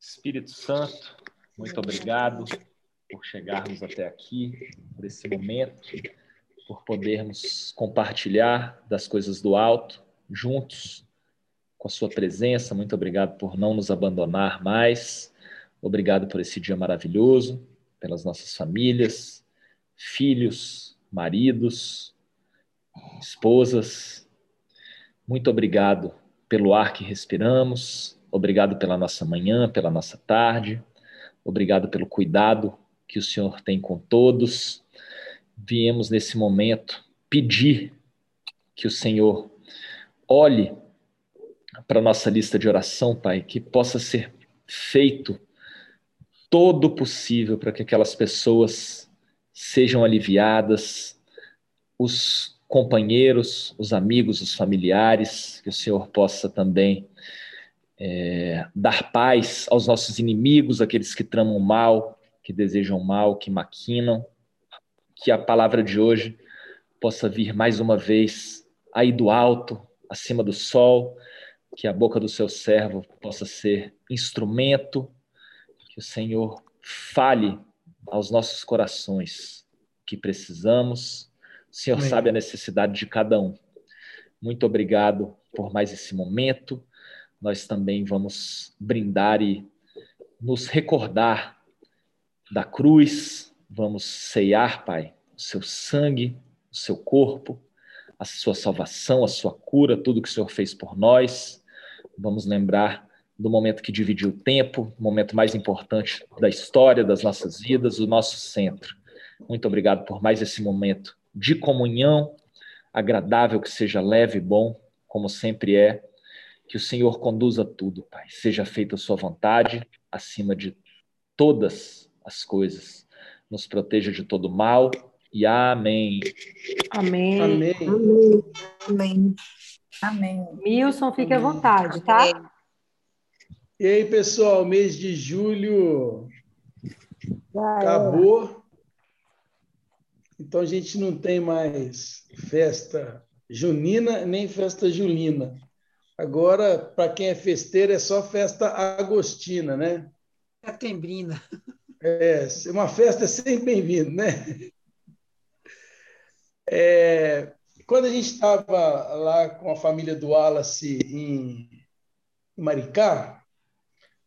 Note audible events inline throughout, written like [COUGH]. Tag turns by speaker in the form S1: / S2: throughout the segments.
S1: Espírito Santo, muito obrigado por chegarmos até aqui, por esse momento, por podermos compartilhar das coisas do alto juntos, com a sua presença. Muito obrigado por não nos abandonar mais. Obrigado por esse dia maravilhoso, pelas nossas famílias, filhos, maridos, esposas. Muito obrigado pelo ar que respiramos, obrigado pela nossa manhã, pela nossa tarde, obrigado pelo cuidado que o Senhor tem com todos. Viemos nesse momento pedir que o Senhor olhe para nossa lista de oração, Pai, que possa ser feito todo o possível para que aquelas pessoas sejam aliviadas, os companheiros, os amigos, os familiares, que o Senhor possa também é, dar paz aos nossos inimigos, aqueles que tramam mal, que desejam mal, que maquinam, que a palavra de hoje possa vir mais uma vez aí do alto, acima do sol, que a boca do seu servo possa ser instrumento, que o Senhor fale aos nossos corações. Que precisamos. O Senhor Amém. sabe a necessidade de cada um. Muito obrigado por mais esse momento. Nós também vamos brindar e nos recordar da cruz. Vamos ceiar, Pai, o seu sangue, o seu corpo, a sua salvação, a sua cura, tudo que o Senhor fez por nós. Vamos lembrar do momento que dividiu o tempo, o momento mais importante da história das nossas vidas, o nosso centro. Muito obrigado por mais esse momento de comunhão, agradável, que seja leve e bom, como sempre é. Que o Senhor conduza tudo, Pai. Seja feita a sua vontade acima de todas as coisas. Nos proteja de todo mal e amém.
S2: Amém.
S3: Amém.
S4: Amém. Amém.
S2: Milson, fique à vontade, tá?
S3: E aí, pessoal, mês de julho acabou. Então a gente não tem mais festa junina nem festa julina. Agora, para quem é festeiro, é só festa agostina, né?
S4: Setembrina.
S3: É, uma festa é sempre bem-vindo, né? É, quando a gente estava lá com a família do Wallace em Maricá,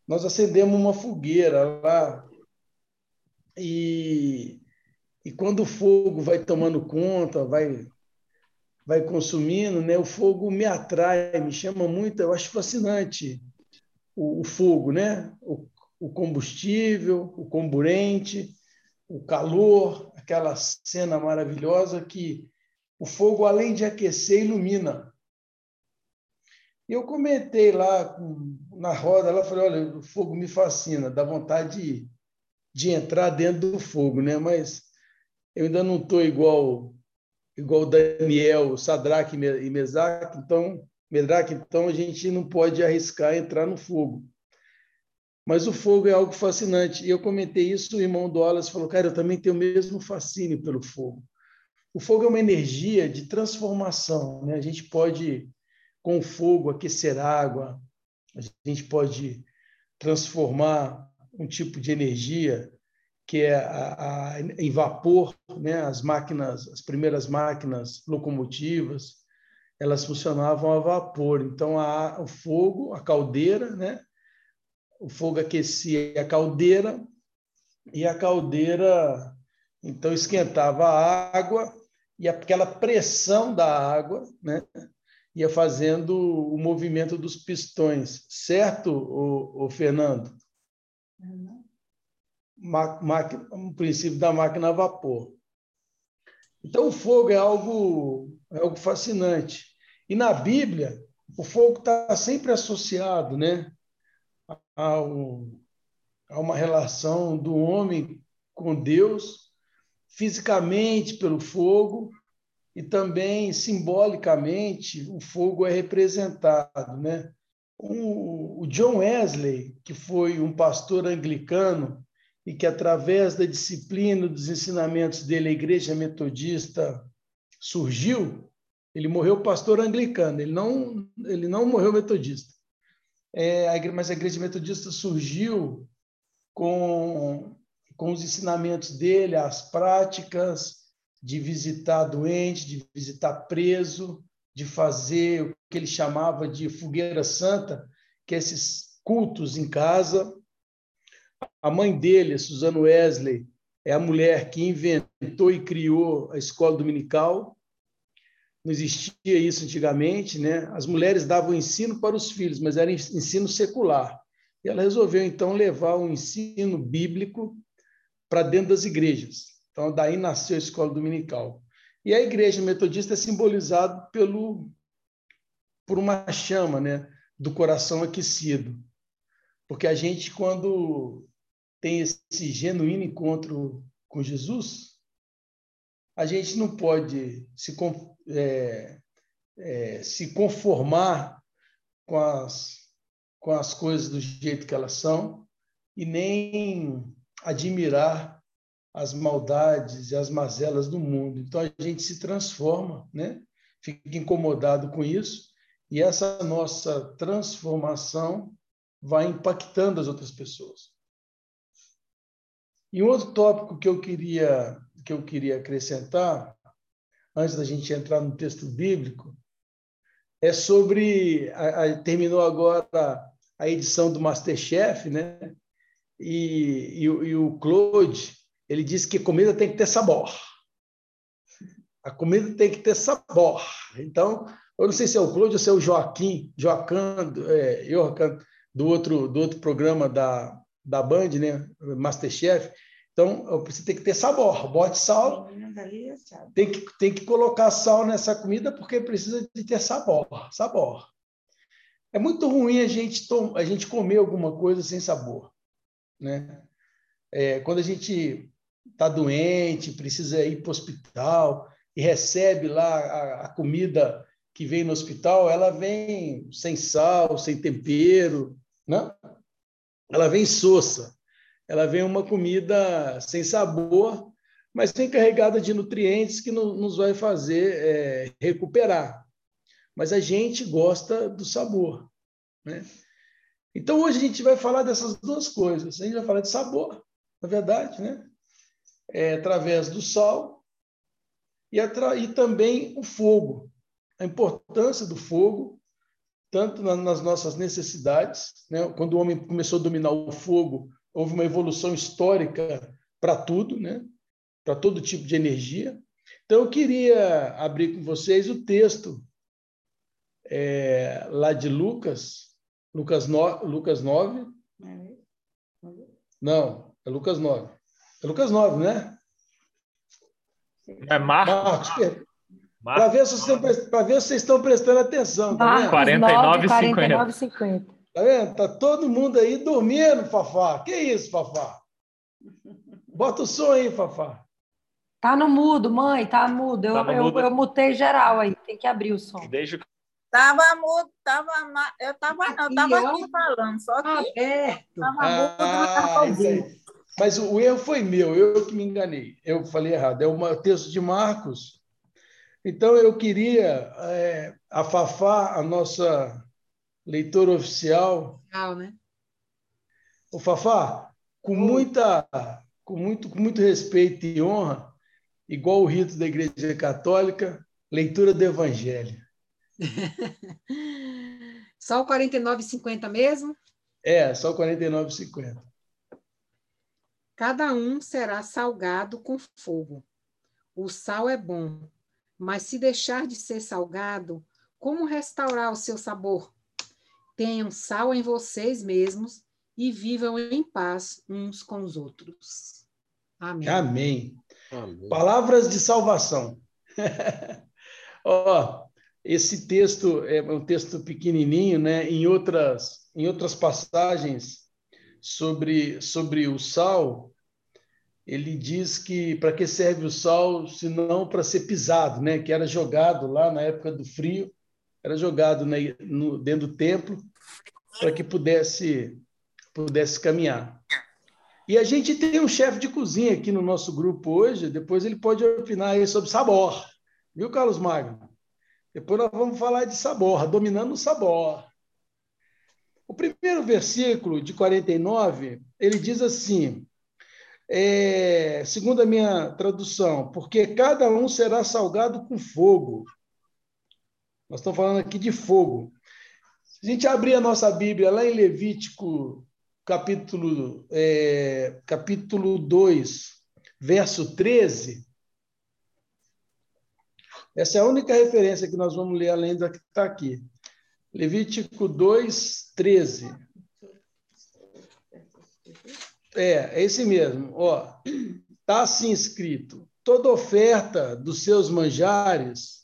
S3: nós acendemos uma fogueira lá e, e quando o fogo vai tomando conta, vai vai consumindo, né? O fogo me atrai, me chama muito, eu acho fascinante o, o fogo, né? O, o combustível, o comburente, o calor, aquela cena maravilhosa que o fogo, além de aquecer, ilumina. Eu comentei lá na roda, ela falou, olha, o fogo me fascina, dá vontade de, de entrar dentro do fogo, né? Mas eu ainda não estou igual igual Daniel, Sadraque e Mesaque, então, Medraque, então a gente não pode arriscar entrar no fogo. Mas o fogo é algo fascinante. E eu comentei isso, o irmão do Wallace falou, cara, eu também tenho o mesmo fascínio pelo fogo. O fogo é uma energia de transformação. Né? A gente pode, com o fogo, aquecer água, a gente pode transformar um tipo de energia que é a, a, em vapor, né? As máquinas, as primeiras máquinas locomotivas, elas funcionavam a vapor. Então a, o fogo, a caldeira, né? O fogo aquecia a caldeira e a caldeira então esquentava a água e aquela pressão da água, né? ia fazendo o movimento dos pistões, certo, o, o Fernando? Uhum. O princípio da máquina a vapor. Então, o fogo é algo, é algo fascinante. E na Bíblia, o fogo está sempre associado né, ao, a uma relação do homem com Deus fisicamente pelo fogo e também simbolicamente o fogo é representado, né? O, John Wesley, que foi um pastor anglicano e que através da disciplina dos ensinamentos dele a igreja metodista surgiu, ele morreu pastor anglicano, ele não ele não morreu metodista. é, mas a igreja metodista surgiu com, com os ensinamentos dele, as práticas de visitar doente, de visitar preso, de fazer o que ele chamava de fogueira santa, que é esses cultos em casa. A mãe dele, Suzano Wesley, é a mulher que inventou e criou a escola dominical. Não existia isso antigamente, né? As mulheres davam ensino para os filhos, mas era ensino secular. E ela resolveu então levar o ensino bíblico para dentro das igrejas. Então daí nasceu a escola dominical. E a igreja metodista é simbolizada pelo por uma chama, né, do coração aquecido. Porque a gente quando tem esse genuíno encontro com Jesus, a gente não pode se, é, é, se conformar com as, com as coisas do jeito que elas são e nem admirar as maldades e as mazelas do mundo. Então a gente se transforma, né? fica incomodado com isso, e essa nossa transformação vai impactando as outras pessoas. E um outro tópico que eu queria que eu queria acrescentar antes da gente entrar no texto bíblico é sobre a, a, terminou agora a edição do MasterChef, né? E, e, e o Claude ele disse que comida tem que ter sabor. A comida tem que ter sabor. Então, eu não sei se é o Claude ou se é o Joaquim, Joaquim, é, do outro do outro programa da da Band, né? Masterchef. Então, você tem que ter sabor. Bote sal. Tem que, tem que colocar sal nessa comida porque precisa de ter sabor. Sabor. É muito ruim a gente, a gente comer alguma coisa sem sabor. Né? É, quando a gente está doente, precisa ir para o hospital e recebe lá a, a comida que vem no hospital, ela vem sem sal, sem tempero, né? Ela vem sossa, ela vem uma comida sem sabor, mas vem carregada de nutrientes que nos vai fazer é, recuperar. Mas a gente gosta do sabor. Né? Então, hoje a gente vai falar dessas duas coisas. A gente vai falar de sabor, na verdade, né? É, através do sal e, e também o fogo. A importância do fogo tanto nas nossas necessidades, né? quando o homem começou a dominar o fogo, houve uma evolução histórica para tudo, né? para todo tipo de energia. Então, eu queria abrir com vocês o texto é, lá de Lucas, Lucas, no, Lucas 9. Não, é Lucas 9. É Lucas 9, né?
S1: É Marcos.
S3: Marcos, para ver, se vocês, estão prestando atenção. Tá
S1: vendo? 49,50.
S3: 49, tá vendo? Tá todo mundo aí dormindo, Fafá. Que isso, Fafá? Bota o som aí, Fafá.
S2: Tá no mudo, mãe, tá mudo. Eu, tá eu, mudo. eu, mutei geral aí, tem que abrir o som.
S1: Desde que
S4: Tava mudo, tava eu tava não, tava aqui falando, só que
S2: aberto.
S4: Tava mudo, ah,
S3: Mas o erro foi meu, eu que me enganei. Eu falei errado. É o texto de Marcos, então, eu queria, é, a Fafá, a nossa leitora oficial.
S2: Legal, né?
S3: O Fafá, com, muita, com, muito, com muito respeito e honra, igual o rito da Igreja Católica, leitura do Evangelho. [LAUGHS]
S2: só o 49,50 mesmo?
S3: É, só o 49,50.
S2: Cada um será salgado com fogo. O sal é bom, mas se deixar de ser salgado, como restaurar o seu sabor? Tenham sal em vocês mesmos e vivam em paz uns com os outros.
S3: Amém. Amém. Amém. Palavras de salvação. [LAUGHS] Ó, oh, esse texto é um texto pequenininho, né? Em outras, em outras passagens sobre, sobre o sal, ele diz que para que serve o sal se não para ser pisado, né? Que era jogado lá na época do frio, era jogado no, dentro do templo para que pudesse pudesse caminhar. E a gente tem um chefe de cozinha aqui no nosso grupo hoje, depois ele pode opinar aí sobre sabor. Viu, Carlos Magno? Depois nós vamos falar de sabor, dominando o sabor. O primeiro versículo de 49, ele diz assim, é, segundo a minha tradução, porque cada um será salgado com fogo. Nós estamos falando aqui de fogo. Se a gente abrir a nossa Bíblia lá em Levítico, capítulo, é, capítulo 2, verso 13, essa é a única referência que nós vamos ler além da que está aqui. Levítico 2, 13. É, é esse mesmo. Ó, está assim escrito: toda oferta dos seus manjares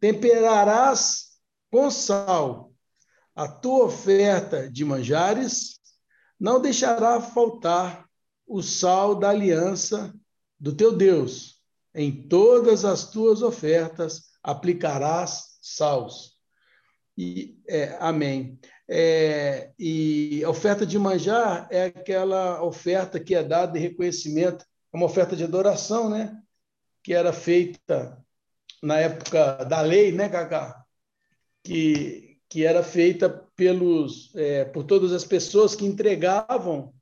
S3: temperarás com sal. A tua oferta de manjares não deixará faltar o sal da aliança do teu Deus. Em todas as tuas ofertas aplicarás sals. E, é, amém. É, e a oferta de manjar é aquela oferta que é dada de reconhecimento, é uma oferta de adoração, né? Que era feita na época da lei, né, Cacá? Que, que era feita pelos, é, por todas as pessoas que entregavam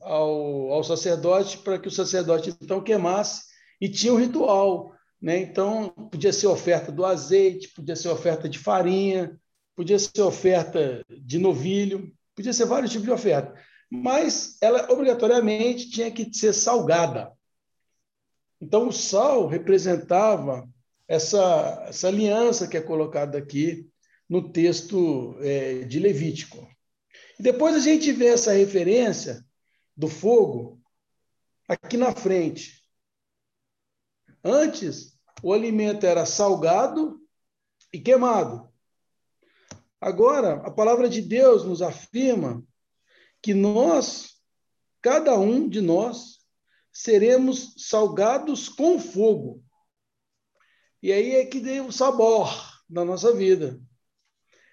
S3: ao, ao sacerdote para que o sacerdote então queimasse e tinha um ritual, né? Então podia ser oferta do azeite, podia ser oferta de farinha, podia ser oferta de novilho, podia ser vários tipos de oferta, mas ela obrigatoriamente tinha que ser salgada. Então, o sal representava essa, essa aliança que é colocada aqui no texto é, de Levítico. Depois a gente vê essa referência do fogo aqui na frente. Antes, o alimento era salgado e queimado. Agora, a palavra de Deus nos afirma que nós, cada um de nós, seremos salgados com fogo. E aí é que tem o sabor na nossa vida.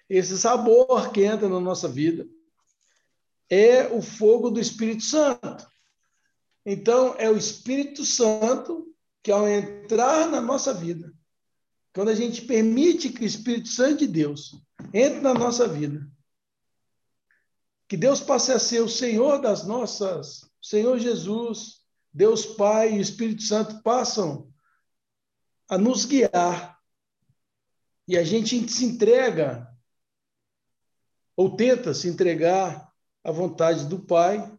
S3: Esse sabor que entra na nossa vida é o fogo do Espírito Santo. Então, é o Espírito Santo que, ao entrar na nossa vida, quando a gente permite que o Espírito Santo de Deus entre na nossa vida. Que Deus passe a ser o Senhor das nossas, Senhor Jesus, Deus Pai e Espírito Santo passam a nos guiar. E a gente se entrega, ou tenta se entregar à vontade do Pai,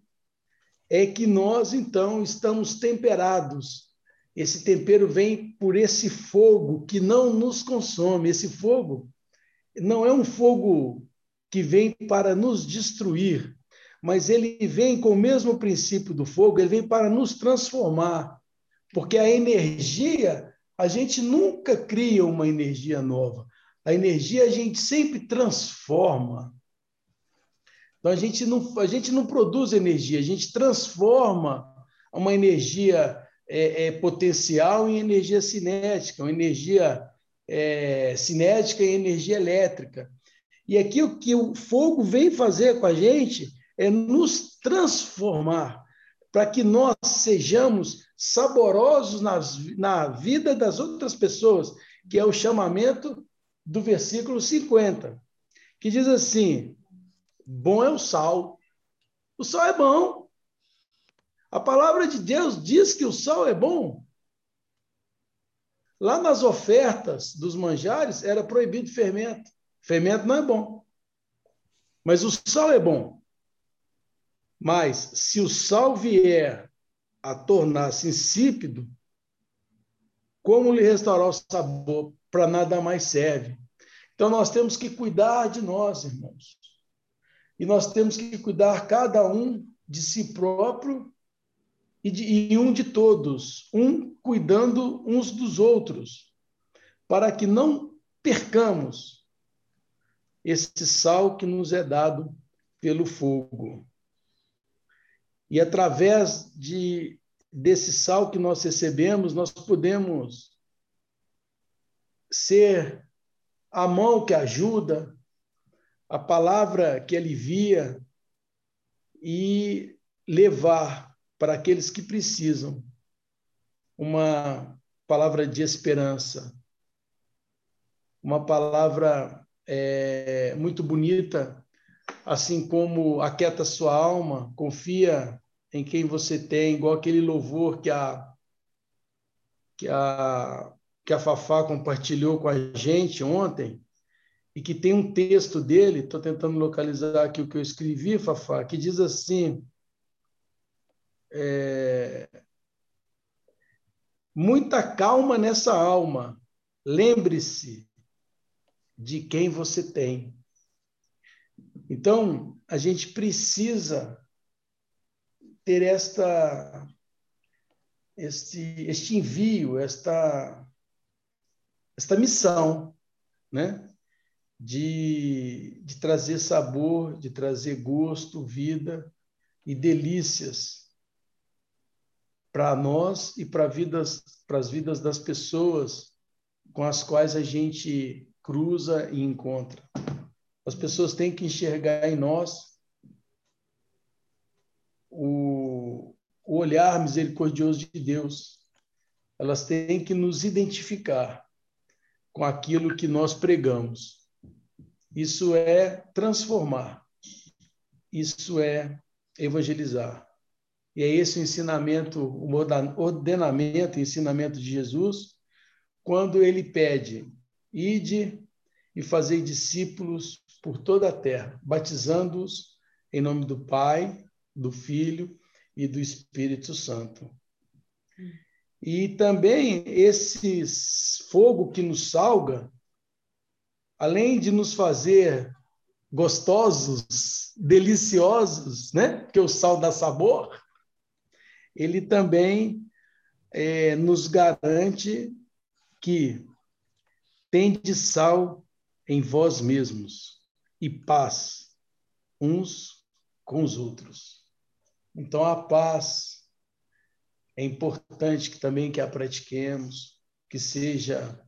S3: é que nós, então, estamos temperados. Esse tempero vem por esse fogo que não nos consome. Esse fogo não é um fogo que vem para nos destruir, mas ele vem com o mesmo princípio do fogo, ele vem para nos transformar. Porque a energia, a gente nunca cria uma energia nova. A energia a gente sempre transforma. Então a gente não, a gente não produz energia, a gente transforma uma energia é, é, potencial em energia cinética, uma energia é, cinética e energia elétrica. E aqui o que o fogo vem fazer com a gente é nos transformar, para que nós sejamos saborosos nas, na vida das outras pessoas, que é o chamamento do versículo 50, que diz assim: bom é o sal. O sal é bom. A palavra de Deus diz que o sal é bom. Lá nas ofertas dos manjares era proibido fermento. Fermento não é bom. Mas o sal é bom. Mas se o sal vier a tornar-se insípido, como lhe restaurar o sabor? Para nada mais serve. Então nós temos que cuidar de nós, irmãos. E nós temos que cuidar cada um de si próprio e, de, e um de todos, um cuidando uns dos outros, para que não percamos esse sal que nos é dado pelo fogo. E através de desse sal que nós recebemos, nós podemos ser a mão que ajuda, a palavra que alivia e levar para aqueles que precisam. Uma palavra de esperança, uma palavra é, muito bonita, assim como aquieta sua alma, confia em quem você tem, igual aquele louvor que a que a que a Fafá compartilhou com a gente ontem e que tem um texto dele, estou tentando localizar aqui o que eu escrevi, Fafá, que diz assim: é, muita calma nessa alma, lembre-se de quem você tem. Então, a gente precisa ter esta este, este envio, esta, esta missão, né? De, de trazer sabor, de trazer gosto, vida e delícias para nós e para vidas, as vidas das pessoas com as quais a gente cruza e encontra. As pessoas têm que enxergar em nós o, o olhar misericordioso de Deus. Elas têm que nos identificar com aquilo que nós pregamos. Isso é transformar. Isso é evangelizar. E é esse o ensinamento, o ordenamento, o ensinamento de Jesus, quando ele pede: ide e fazei discípulos por toda a terra, batizando-os em nome do Pai, do Filho e do Espírito Santo. E também esse fogo que nos salga, além de nos fazer gostosos, deliciosos, né? Porque o sal dá sabor, ele também é, nos garante que tende sal em vós mesmos e paz uns com os outros. Então a paz é importante que também que a pratiquemos, que seja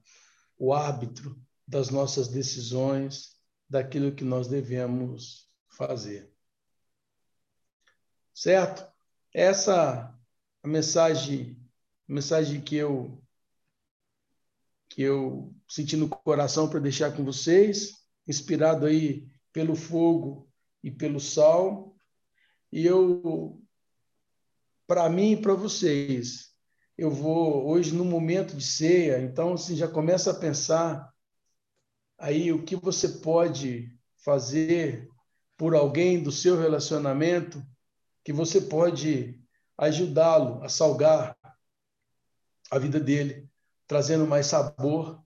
S3: o árbitro das nossas decisões, daquilo que nós devemos fazer. Certo? Essa a mensagem, a mensagem que eu que eu senti no coração para deixar com vocês, inspirado aí pelo fogo e pelo sal. E eu para mim e para vocês, eu vou hoje no momento de ceia, então assim já começa a pensar aí o que você pode fazer por alguém do seu relacionamento que você pode ajudá-lo a salgar a vida dele, trazendo mais sabor.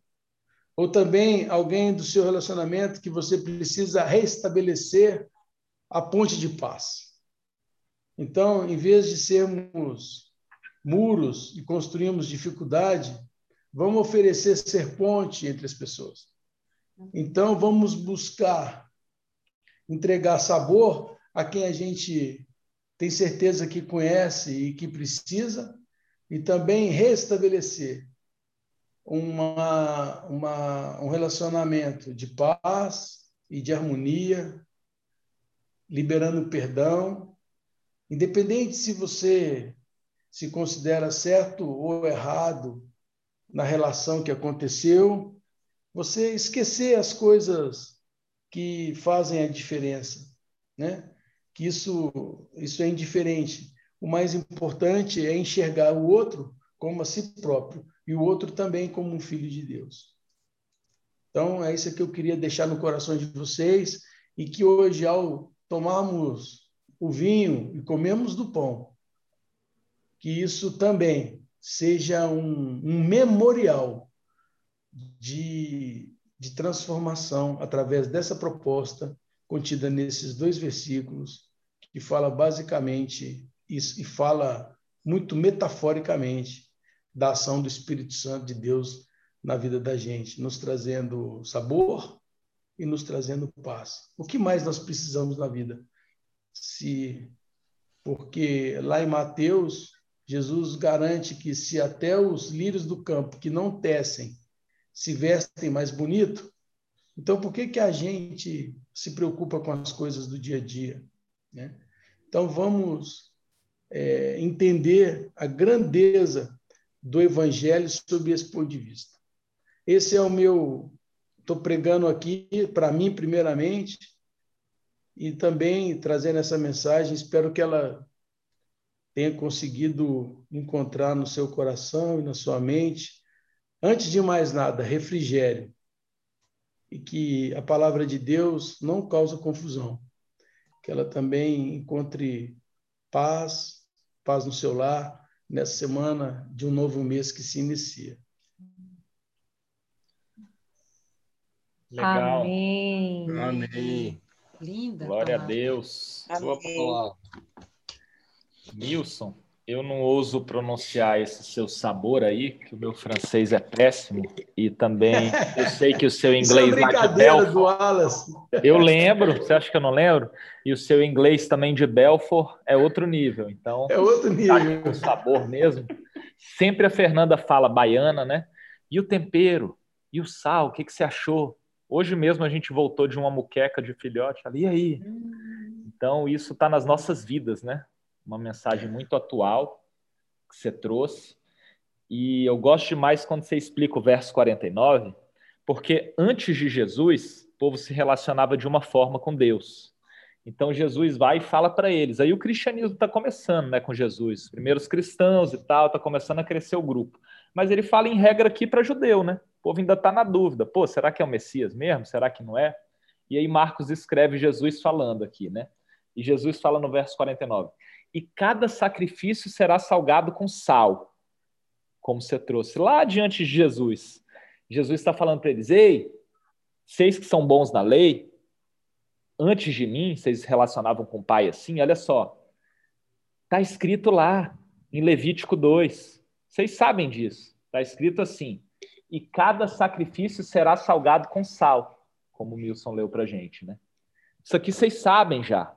S3: Ou também alguém do seu relacionamento que você precisa restabelecer a ponte de paz. Então, em vez de sermos muros e construirmos dificuldade, vamos oferecer ser ponte entre as pessoas. Então, vamos buscar entregar sabor a quem a gente tem certeza que conhece e que precisa, e também restabelecer uma, uma, um relacionamento de paz e de harmonia, liberando perdão, independente se você se considera certo ou errado na relação que aconteceu, você esquecer as coisas que fazem a diferença, né? Que isso, isso é indiferente. O mais importante é enxergar o outro como a si próprio e o outro também como um filho de Deus. Então, é isso que eu queria deixar no coração de vocês e que hoje, ao tomarmos o vinho e comemos do pão, que isso também seja um, um memorial de, de transformação através dessa proposta contida nesses dois versículos, que fala basicamente isso, e fala muito metaforicamente da ação do Espírito Santo de Deus na vida da gente, nos trazendo sabor e nos trazendo paz. O que mais nós precisamos na vida? Se porque lá em Mateus, Jesus garante que se até os lírios do campo que não tecem se vestem mais bonito, então por que que a gente se preocupa com as coisas do dia a dia. Né? Então, vamos é, entender a grandeza do Evangelho sob esse ponto de vista. Esse é o meu. Estou pregando aqui, para mim, primeiramente, e também trazendo essa mensagem, espero que ela tenha conseguido encontrar no seu coração e na sua mente, antes de mais nada, refrigério. E que a palavra de Deus não cause confusão. Que ela também encontre paz, paz no seu lar, nessa semana de um novo mês que se inicia.
S1: Legal.
S5: Amém.
S6: Amém.
S2: Linda.
S1: Glória a
S2: palavra.
S1: Deus.
S6: Sua
S4: Amém.
S6: palavra.
S1: Nilson, eu não ouso pronunciar esse seu sabor aí, que o meu francês é péssimo, e também [LAUGHS] eu sei que o seu
S3: Isso é
S1: inglês lá de
S3: brincadeira
S1: Belfort,
S3: do Wallace.
S1: eu lembro, você acha que eu não lembro? E o seu inglês também de Belfort é outro nível, então
S3: É outro
S1: tá
S3: nível.
S1: com sabor mesmo. Sempre a Fernanda fala baiana, né? E o tempero? E o sal? O que, que você achou? Hoje mesmo a gente voltou de uma muqueca de filhote. Ali, e aí? Então, isso está nas nossas vidas, né? Uma mensagem muito atual que você trouxe. E eu gosto demais quando você explica o verso 49, porque antes de Jesus, o povo se relacionava de uma forma com Deus. Então Jesus vai e fala para eles. Aí o cristianismo está começando, né, com Jesus. Primeiros cristãos e tal, está começando a crescer o grupo. Mas ele fala em regra aqui para judeu, né? O povo ainda está na dúvida. Pô, será que é o Messias mesmo? Será que não é? E aí Marcos escreve Jesus falando aqui, né? E Jesus fala no verso 49: E cada sacrifício será salgado com sal, como você trouxe lá diante de Jesus. Jesus está falando para eles: Ei, vocês que são bons na lei, antes de mim, vocês se relacionavam com o pai assim, olha só. Está escrito lá, em Levítico 2. Vocês sabem disso. Está escrito assim: e cada sacrifício será salgado com sal, como o Milson leu para gente, né? Isso aqui vocês sabem já.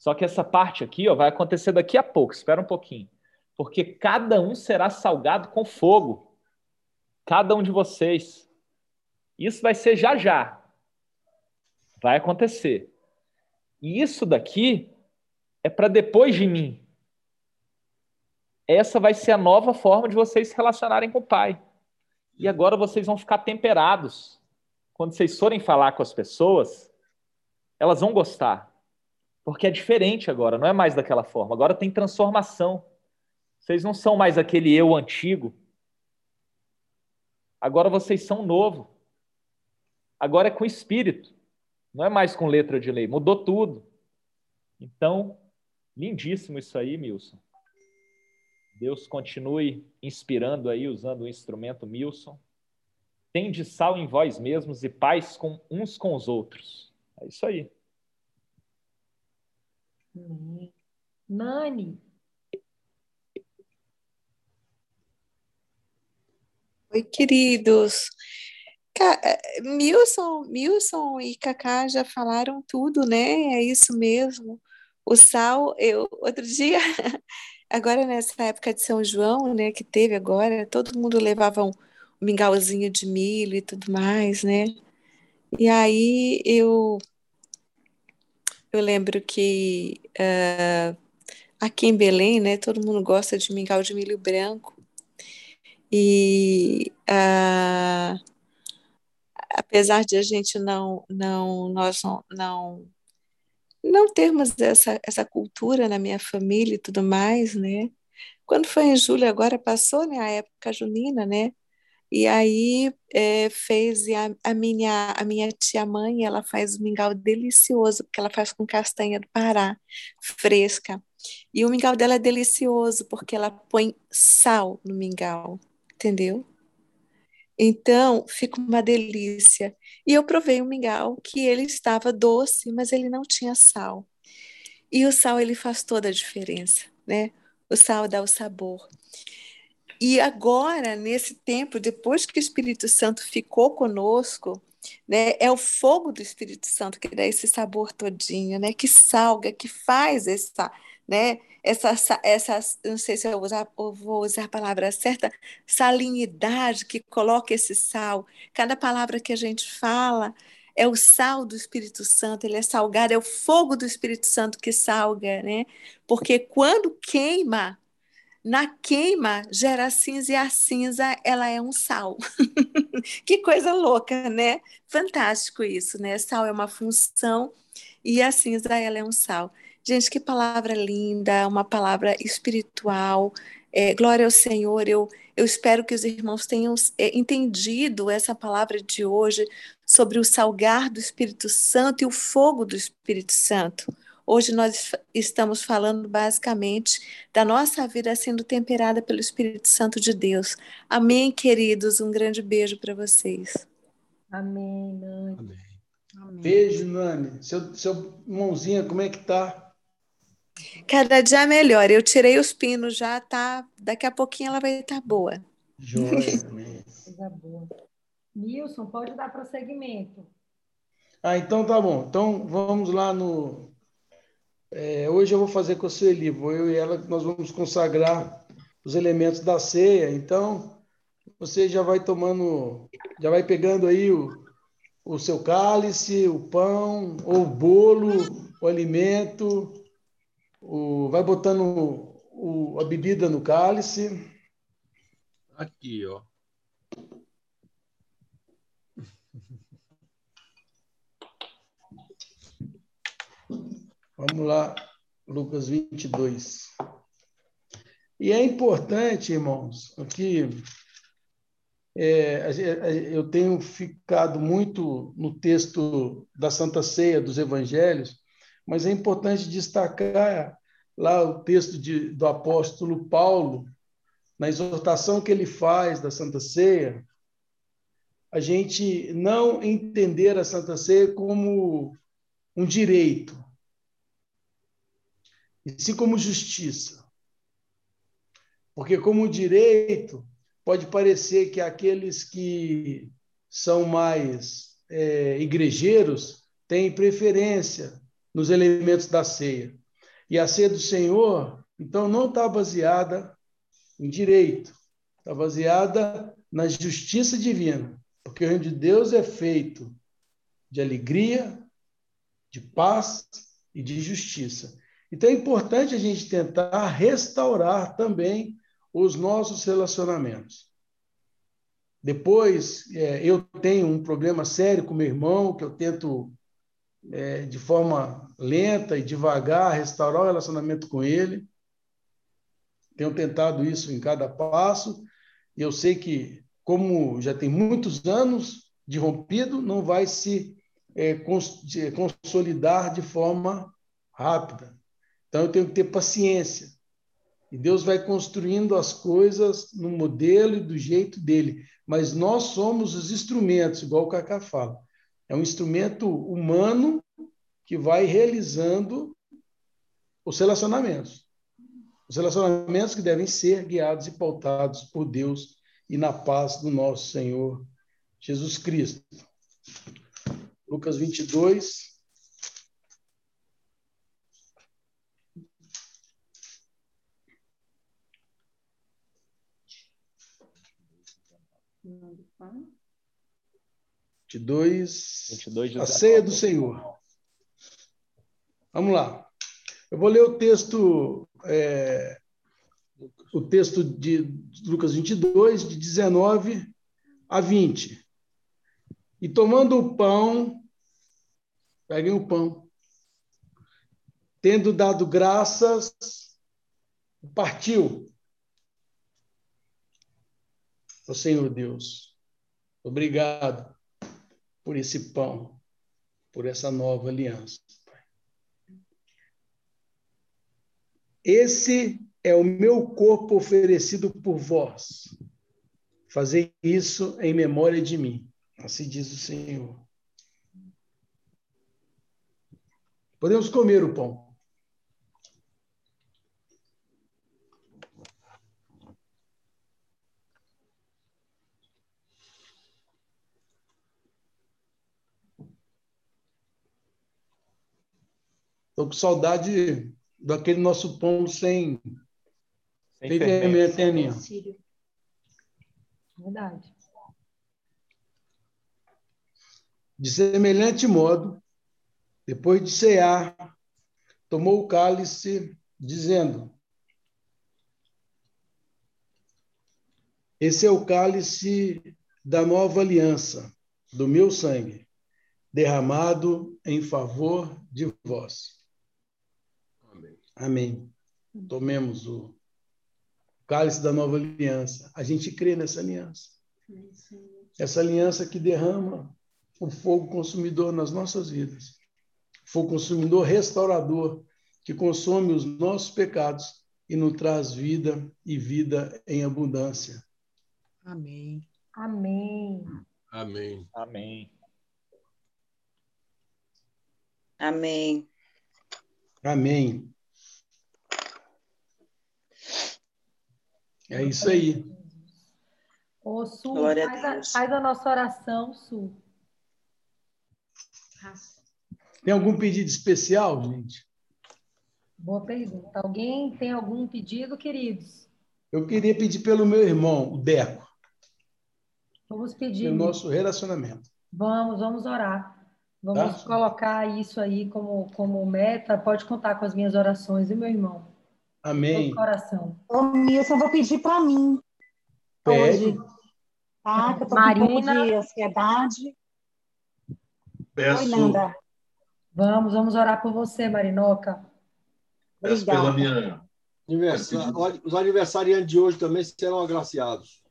S1: Só que essa parte aqui ó, vai acontecer daqui a pouco, espera um pouquinho. Porque cada um será salgado com fogo. Cada um de vocês. Isso vai ser já já. Vai acontecer. E isso daqui é para depois de mim. Essa vai ser a nova forma de vocês se relacionarem com o Pai. E agora vocês vão ficar temperados. Quando vocês forem falar com as pessoas, elas vão gostar. Porque é diferente agora, não é mais daquela forma. Agora tem transformação. Vocês não são mais aquele eu antigo. Agora vocês são novo. Agora é com espírito. Não é mais com letra de lei. Mudou tudo. Então, lindíssimo isso aí, Milson. Deus continue inspirando aí, usando o instrumento Milson. Tende sal em vós mesmos e paz com uns com os outros. É isso aí.
S5: Nani,
S7: Oi, queridos. Eh, Milson, Milson e Cacá já falaram tudo, né? É isso mesmo. O sal, eu outro dia, [LAUGHS] agora nessa época de São João, né, que teve agora, todo mundo levava um mingauzinho de milho e tudo mais, né? E aí eu eu lembro que ah, aqui em Belém, né, todo mundo gosta de mingau de milho branco. E ah, apesar de a gente não, não, nós não, não, não termos essa, essa cultura na minha família e tudo mais, né? Quando foi em julho, agora passou, né, a época junina, né? E aí é, fez e a, a minha a minha tia mãe, ela faz um mingau delicioso, porque ela faz com castanha do Pará, fresca. E o mingau dela é delicioso, porque ela põe sal no mingau, entendeu? Então, fica uma delícia. E eu provei um mingau que ele estava doce, mas ele não tinha sal. E o sal, ele faz toda a diferença, né? O sal dá o sabor. E agora, nesse tempo, depois que o Espírito Santo ficou conosco, né, é o fogo do Espírito Santo que dá esse sabor todinho, né, que salga, que faz essa, né, essa, essa, não sei se eu vou usar, eu vou usar a palavra certa, salinidade que coloca esse sal. Cada palavra que a gente fala é o sal do Espírito Santo, ele é salgado, é o fogo do Espírito Santo que salga, né? Porque quando queima, na queima gera cinza e a cinza ela é um sal. [LAUGHS] que coisa louca, né? Fantástico isso, né? Sal é uma função e a cinza ela é um sal. Gente, que palavra linda, uma palavra espiritual. É, glória ao Senhor. Eu, eu espero que os irmãos tenham é, entendido essa palavra de hoje sobre o salgar do Espírito Santo e o fogo do Espírito Santo. Hoje nós estamos falando basicamente da nossa vida sendo temperada pelo Espírito Santo de Deus. Amém, queridos. Um grande beijo para vocês.
S5: Amém, Nani.
S3: Amém. Amém. Beijo, Nani. Seu, seu mãozinha, como é que tá?
S7: Cada dia melhor. Eu tirei os pinos já, tá? Daqui a pouquinho ela vai estar boa.
S3: Joia, [LAUGHS] amém.
S5: Coisa boa. Nilson, pode dar prosseguimento.
S3: Ah, então tá bom. Então vamos lá no é, hoje eu vou fazer com a Sueli, eu e ela, nós vamos consagrar os elementos da ceia. Então, você já vai tomando, já vai pegando aí o, o seu cálice, o pão, ou o bolo, o alimento, o, vai botando o, a bebida no cálice.
S6: Aqui, ó. [LAUGHS]
S3: Vamos lá, Lucas 22. E é importante, irmãos, que é, eu tenho ficado muito no texto da Santa Ceia dos Evangelhos, mas é importante destacar lá o texto de, do apóstolo Paulo, na exortação que ele faz da Santa Ceia, a gente não entender a Santa Ceia como um direito, e sim como justiça. Porque, como direito, pode parecer que aqueles que são mais é, igrejeiros têm preferência nos elementos da ceia. E a ceia do Senhor, então, não está baseada em direito, está baseada na justiça divina. Porque o reino de Deus é feito de alegria, de paz e de justiça. Então é importante a gente tentar restaurar também os nossos relacionamentos. Depois, é, eu tenho um problema sério com meu irmão, que eu tento, é, de forma lenta e devagar, restaurar o relacionamento com ele. Tenho tentado isso em cada passo, e eu sei que, como já tem muitos anos de rompido, não vai se é, consolidar de forma rápida. Então eu tenho que ter paciência. E Deus vai construindo as coisas no modelo e do jeito dele. Mas nós somos os instrumentos, igual o Cacá fala. É um instrumento humano que vai realizando os relacionamentos. Os relacionamentos que devem ser guiados e pautados por Deus e na paz do nosso Senhor Jesus Cristo. Lucas 22, De dois, 22 a ceia do Senhor. Vamos lá. Eu vou ler o texto, é, o texto de Lucas 22, de 19 a 20. E tomando o pão, peguem o pão, tendo dado graças, partiu Ó Senhor Deus, obrigado por esse pão, por essa nova aliança. Esse é o meu corpo oferecido por vós. Fazer isso em memória de mim. Assim diz o Senhor. Podemos comer o pão. Estou com saudade daquele nosso pão sem, sem fermento, Aninha?
S5: Verdade.
S3: De semelhante modo, depois de cear, tomou o cálice, dizendo: Esse é o cálice da nova aliança, do meu sangue, derramado em favor de vós. Amém. Tomemos o cálice da nova aliança. A gente crê nessa aliança. Essa aliança que derrama o fogo consumidor nas nossas vidas. Fogo consumidor restaurador, que consome os nossos pecados e nos traz vida e vida em abundância.
S2: Amém.
S5: Amém.
S6: Amém.
S1: Amém.
S7: Amém.
S3: Amém. É isso aí.
S5: Ô, Su,
S7: Glória a
S5: faz a,
S7: Deus.
S5: faz a nossa oração, Su.
S3: Tem algum pedido especial, gente?
S5: Boa pergunta. Alguém tem algum pedido, queridos?
S3: Eu queria pedir pelo meu irmão, o Deco,
S5: Vamos pedir.
S3: pelo nosso relacionamento.
S5: Vamos, vamos orar. Vamos
S3: Tá?
S5: colocar isso aí como, como meta. Pode contar com as minhas orações, e meu irmão?
S3: Amém.
S5: Coração.
S8: Ô, Nilson, eu vou pedir para mim
S3: Pede.
S8: hoje, tá? Que eu tô com um pouco
S5: Marina.
S8: de ansiedade. Oi,
S6: Peço,
S8: Nanda.
S5: Vamos, vamos orar por você, Marinoca.
S6: peço
S8: Obrigada.
S6: pela minha.
S9: Aniversário- Os aniversariantes de hoje também serão agraciados.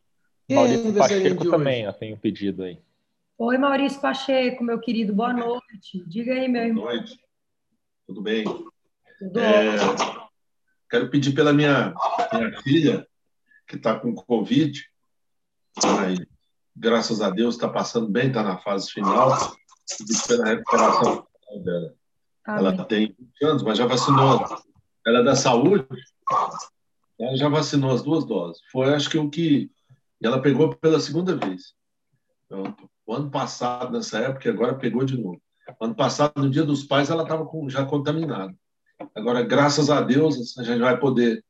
S3: Quem é
S1: Maurício
S3: aniversariante
S1: Pacheco
S3: de hoje?
S1: também, ó, tem um pedido aí.
S5: Oi, Maurício Pacheco, meu querido, boa noite. Diga aí, meu irmão.
S6: Boa noite. Tudo bem?
S5: Tudo
S6: É,
S5: ótimo?
S6: Quero pedir pela minha, [LAUGHS] minha filha, que está com Covid. Graças a Deus está passando bem, está na fase final. Pedir pela recuperação dela. Ela tem 20 anos, mas já vacinou. Ela é da saúde, ela já vacinou as duas doses. Foi, acho que o que. E ela pegou pela segunda vez. Então, o ano passado, nessa época, e agora pegou de novo. O ano passado, no Dia dos Pais, ela estava já contaminada. Agora, graças a Deus, a gente vai poder.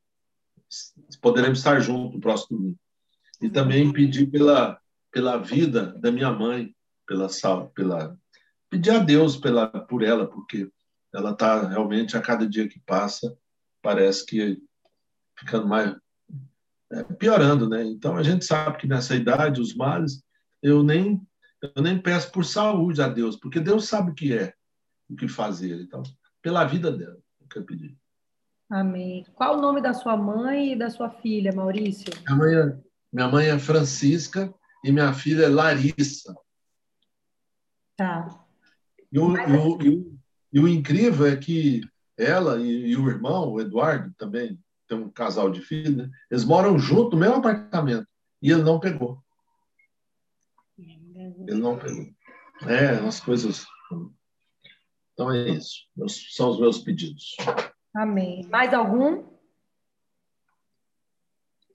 S6: Poderemos estar juntos no próximo domingo. E também pedir pela, pela vida da minha mãe, pela pela pedir a Deus pela, por ela, porque ela está realmente, a cada dia que passa, parece que ficando mais. é, piorando, né? Então a gente sabe que nessa idade, os males, eu nem, eu nem peço por saúde a Deus, porque Deus sabe o que é, o que fazer. Então, pela vida dela, eu quero pedir.
S5: Amém. Qual o nome da sua mãe e da sua filha, Maurício?
S6: Minha mãe é, minha mãe é Francisca e minha filha é Larissa.
S5: Tá.
S6: E o, e o, e o, e o incrível é que ela e, e o irmão, o Eduardo, também tem um casal de filhos, né? eles moram junto no mesmo apartamento. E ele não pegou. Ele não pegou. É, as coisas. Então é isso. São os meus pedidos.
S5: Amém. Mais algum?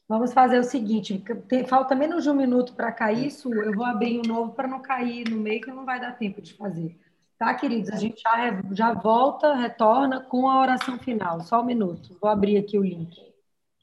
S5: Vamos fazer o seguinte: falta menos de um minuto para cair isso. Eu vou abrir um novo para não cair no meio, que não vai dar tempo de fazer. Tá, queridos? A gente já, já volta, retorna com a oração final. Só um minuto. Vou abrir aqui o link.